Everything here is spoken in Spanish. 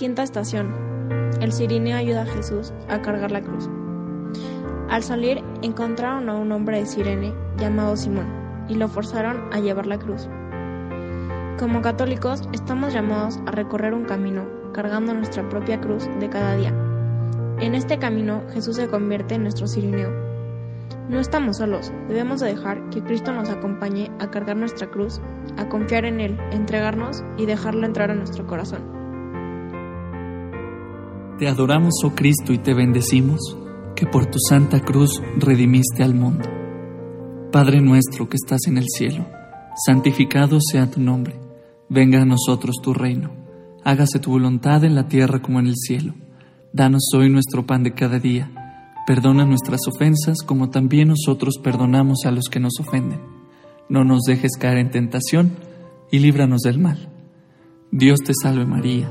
Quinta estación. El sirineo ayuda a Jesús a cargar la cruz. Al salir encontraron a un hombre de Sirene llamado Simón y lo forzaron a llevar la cruz. Como católicos estamos llamados a recorrer un camino cargando nuestra propia cruz de cada día. En este camino Jesús se convierte en nuestro sirineo. No estamos solos, debemos de dejar que Cristo nos acompañe a cargar nuestra cruz, a confiar en Él, entregarnos y dejarlo entrar a nuestro corazón. Te adoramos, oh Cristo, y te bendecimos que por tu santa cruz redimiste al mundo. Padre nuestro que estás en el cielo, santificado sea tu nombre, venga a nosotros tu reino, hágase tu voluntad en la tierra como en el cielo. Danos hoy nuestro pan de cada día, perdona nuestras ofensas como también nosotros perdonamos a los que nos ofenden. No nos dejes caer en tentación y líbranos del mal. Dios te salve María,